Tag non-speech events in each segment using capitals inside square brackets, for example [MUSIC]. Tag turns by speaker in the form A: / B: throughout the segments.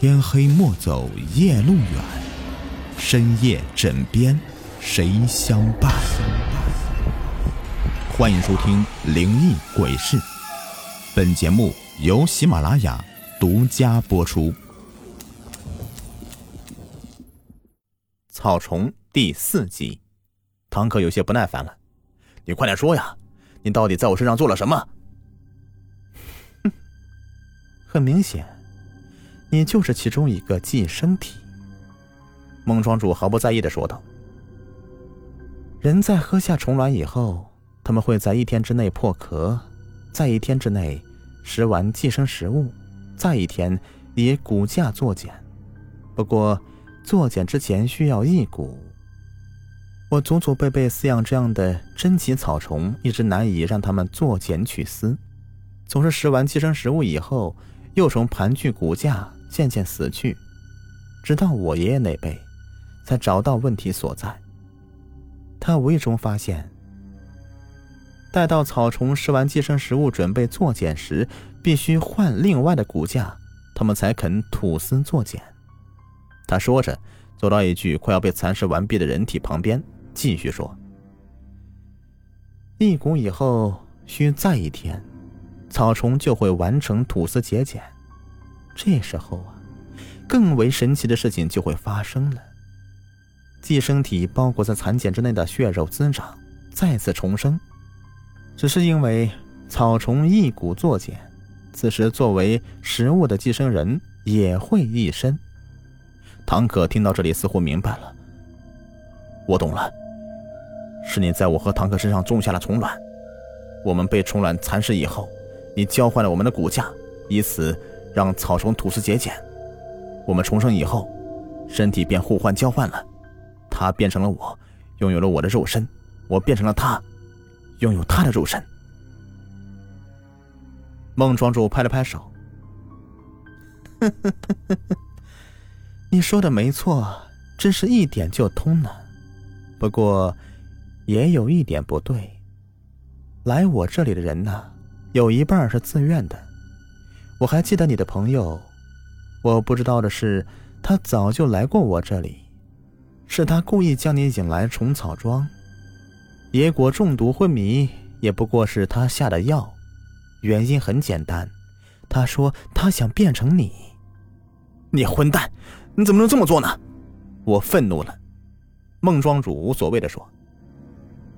A: 天黑莫走夜路远，深夜枕边谁相伴？欢迎收听《灵异鬼事》，本节目由喜马拉雅独家播出。
B: 草虫第四集，唐可有些不耐烦了：“你快点说呀，你到底在我身上做了什么？”
C: 哼，[LAUGHS] 很明显。你就是其中一个寄生体。”
B: 孟庄主毫不在意的说道。
C: “人在喝下虫卵以后，他们会在一天之内破壳，在一天之内食完寄生食物，再一天以骨架作茧。不过，作茧之前需要一骨。我祖祖辈辈饲养这样的珍奇草虫，一直难以让他们作茧取丝，总是食完寄生食物以后，幼虫盘踞骨架。”渐渐死去，直到我爷爷那辈，才找到问题所在。他无意中发现，待到草虫吃完寄生食物，准备作茧时，必须换另外的骨架，它们才肯吐丝作茧。他说着，走到一具快要被蚕食完毕的人体旁边，继续说：“一骨以后，需再一天，草虫就会完成吐丝结茧。”这时候啊，更为神奇的事情就会发生了。寄生体包裹在蚕茧之内的血肉滋长，再次重生。只是因为草虫一鼓作茧，此时作为食物的寄生人也会一身。唐可听到这里，似乎明白了。
B: 我懂了，是你在我和唐可身上种下了虫卵，我们被虫卵蚕食以后，你交换了我们的骨架，以此。让草虫吐丝结茧，我们重生以后，身体便互换交换了。他变成了我，拥有了我的肉身；我变成了他，拥有他的肉身。
C: 孟庄主拍了拍手：“ [LAUGHS] 你说的没错，真是一点就通呢。不过，也有一点不对。来我这里的人呢，有一半是自愿的。”我还记得你的朋友，我不知道的是，他早就来过我这里，是他故意将你引来虫草庄。野果中毒昏迷也不过是他下的药，原因很简单，他说他想变成你。
B: 你混蛋，你怎么能这么做呢？我愤怒了。孟庄主无所谓的说：“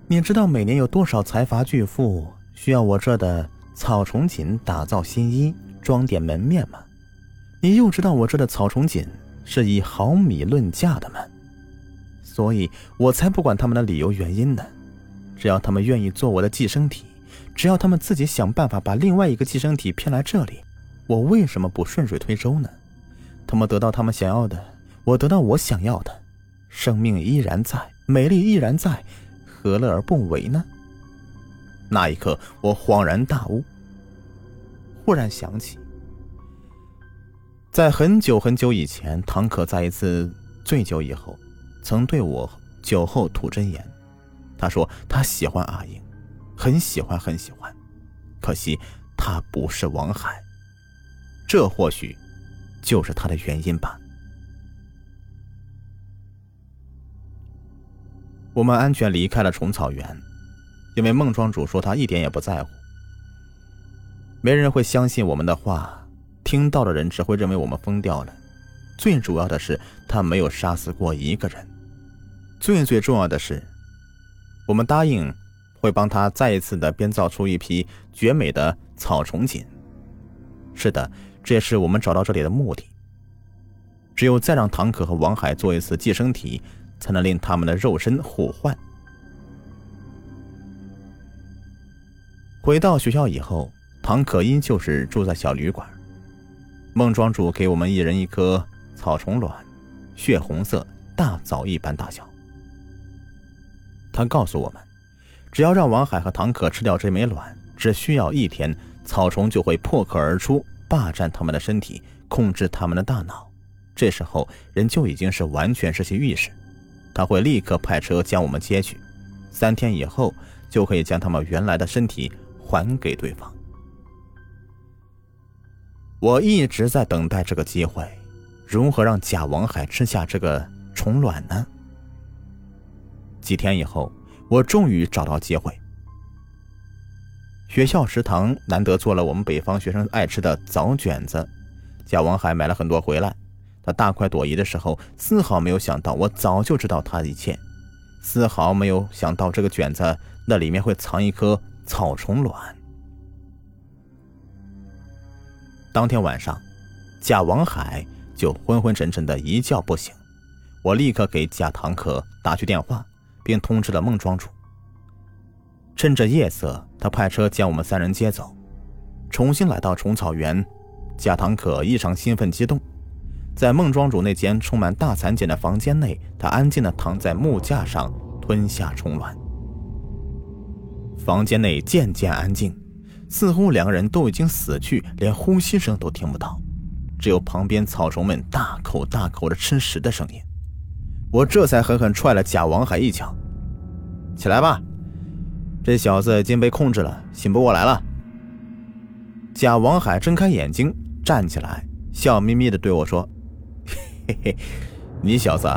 C: 你知道每年有多少财阀巨富需要我这的草虫锦打造新衣？”装点门面吗？你又知道我这的草虫锦是以毫米论价的吗？所以我才不管他们的理由原因呢。只要他们愿意做我的寄生体，只要他们自己想办法把另外一个寄生体骗来这里，我为什么不顺水推舟呢？他们得到他们想要的，我得到我想要的，生命依然在，美丽依然在，何乐而不为呢？
B: 那一刻，我恍然大悟。
C: 忽然想起，在很久很久以前，唐可在一次醉酒以后，曾对我酒后吐真言。他说他喜欢阿英，很喜欢很喜欢，可惜他不是王海，这或许就是他的原因吧。我们安全离开了虫草园，因为孟庄主说他一点也不在乎。没人会相信我们的话，听到的人只会认为我们疯掉了。最主要的是，他没有杀死过一个人。最最重要的是，我们答应会帮他再一次的编造出一批绝美的草虫锦。是的，这也是我们找到这里的目的。只有再让唐可和王海做一次寄生体，才能令他们的肉身互换。回到学校以后。唐可依旧是住在小旅馆。孟庄主给我们一人一颗草虫卵，血红色，大枣一般大小。他告诉我们，只要让王海和唐可吃掉这枚卵，只需要一天，草虫就会破壳而出，霸占他们的身体，控制他们的大脑。这时候人就已经是完全失去意识。他会立刻派车将我们接去，三天以后就可以将他们原来的身体还给对方。我一直在等待这个机会，如何让贾王海吃下这个虫卵呢？几天以后，我终于找到机会。学校食堂难得做了我们北方学生爱吃的枣卷子，贾王海买了很多回来。他大快朵颐的时候，丝毫没有想到我早就知道他的一切，丝毫没有想到这个卷子那里面会藏一颗草虫卵。当天晚上，贾王海就昏昏沉沉的一觉不醒，我立刻给贾堂客打去电话，并通知了孟庄主。趁着夜色，他派车将我们三人接走，重新来到虫草园。贾堂可异常兴奋激动，在孟庄主那间充满大蚕茧的房间内，他安静地躺在木架上吞下虫卵。房间内渐渐安静，似乎两个人都已经死去，连呼吸声都听不到，只有旁边草虫们大口大口的吃食的声音。我这才狠狠踹了贾王海一脚：“起来吧！”这小子已经被控制了，醒不过来了。贾王海睁开眼睛，站起来，笑眯眯的对我说：“嘿嘿，你小子，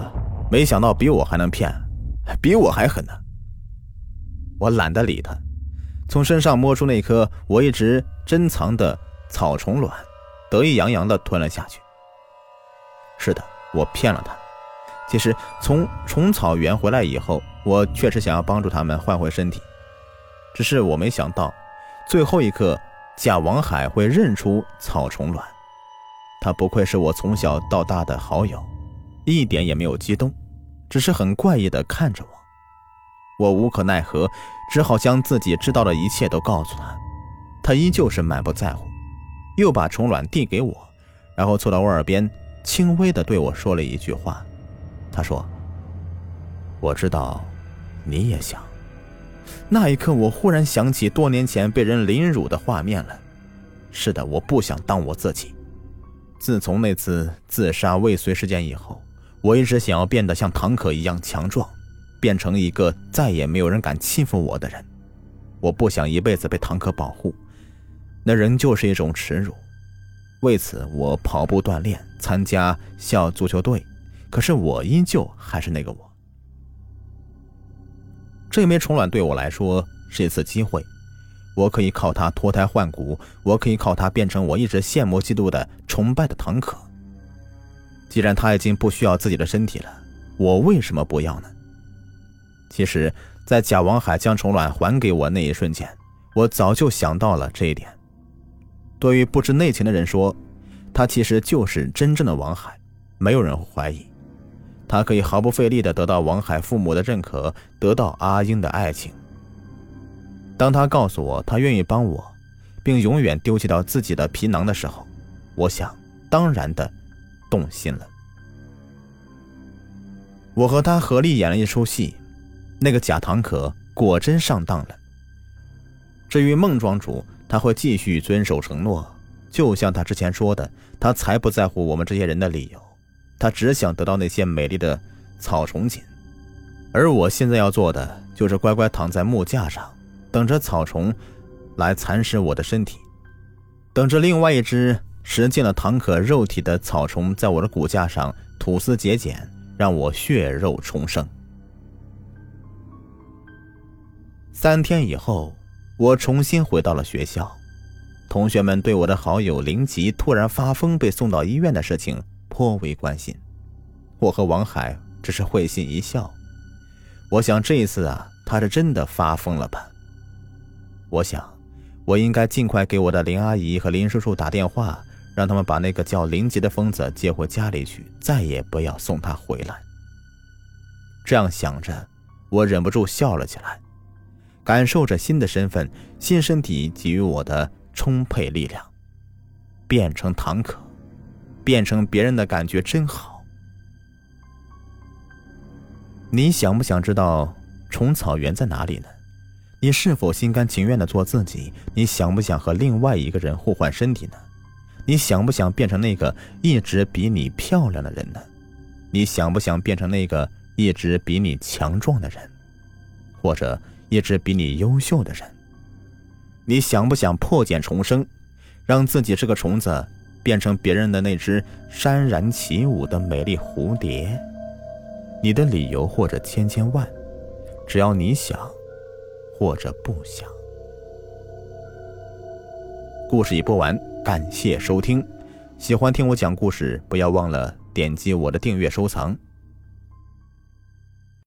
C: 没想到比我还能骗，比我还狠呢。”我懒得理他，从身上摸出那颗我一直珍藏的草虫卵，得意洋洋地吞了下去。是的，我骗了他。其实从虫草园回来以后，我确实想要帮助他们换回身体。只是我没想到，最后一刻，贾王海会认出草虫卵。他不愧是我从小到大的好友，一点也没有激动，只是很怪异的看着我。我无可奈何，只好将自己知道的一切都告诉他。他依旧是满不在乎，又把虫卵递给我，然后凑到我耳边，轻微的对我说了一句话。他说：“我知道，你也想。”那一刻，我忽然想起多年前被人凌辱的画面了。是的，我不想当我自己。自从那次自杀未遂事件以后，我一直想要变得像唐可一样强壮，变成一个再也没有人敢欺负我的人。我不想一辈子被唐可保护，那仍旧是一种耻辱。为此，我跑步锻炼，参加校足球队。可是，我依旧还是那个我。这枚虫卵对我来说是一次机会，我可以靠它脱胎换骨，我可以靠它变成我一直羡慕嫉妒的崇拜的唐可。既然他已经不需要自己的身体了，我为什么不要呢？其实，在贾王海将虫卵还给我那一瞬间，我早就想到了这一点。对于不知内情的人说，他其实就是真正的王海，没有人怀疑。他可以毫不费力地得到王海父母的认可，得到阿英的爱情。当他告诉我他愿意帮我，并永远丢弃掉自己的皮囊的时候，我想当然的动心了。我和他合力演了一出戏，那个假堂可果真上当了。至于孟庄主，他会继续遵守承诺，就像他之前说的，他才不在乎我们这些人的理由。他只想得到那些美丽的草虫锦，而我现在要做的就是乖乖躺在木架上，等着草虫来蚕食我的身体，等着另外一只食尽了唐可肉体的草虫在我的骨架上吐丝结茧，让我血肉重生。三天以后，我重新回到了学校，同学们对我的好友林吉突然发疯被送到医院的事情。颇为关心，我和王海只是会心一笑。我想这一次啊，他是真的发疯了吧？我想，我应该尽快给我的林阿姨和林叔叔打电话，让他们把那个叫林杰的疯子接回家里去，再也不要送他回来。这样想着，我忍不住笑了起来，感受着新的身份、新身体给予我的充沛力量，变成唐可。变成别人的感觉真好。你想不想知道虫草原在哪里呢？你是否心甘情愿的做自己？你想不想和另外一个人互换身体呢？你想不想变成那个一直比你漂亮的人呢？你想不想变成那个一直比你强壮的人，或者一直比你优秀的人？你想不想破茧重生，让自己这个虫子？变成别人的那只潸然起舞的美丽蝴蝶。你的理由或者千千万，只要你想，或者不想。故事已播完，感谢收听。喜欢听我讲故事，不要忘了点击我的订阅收藏。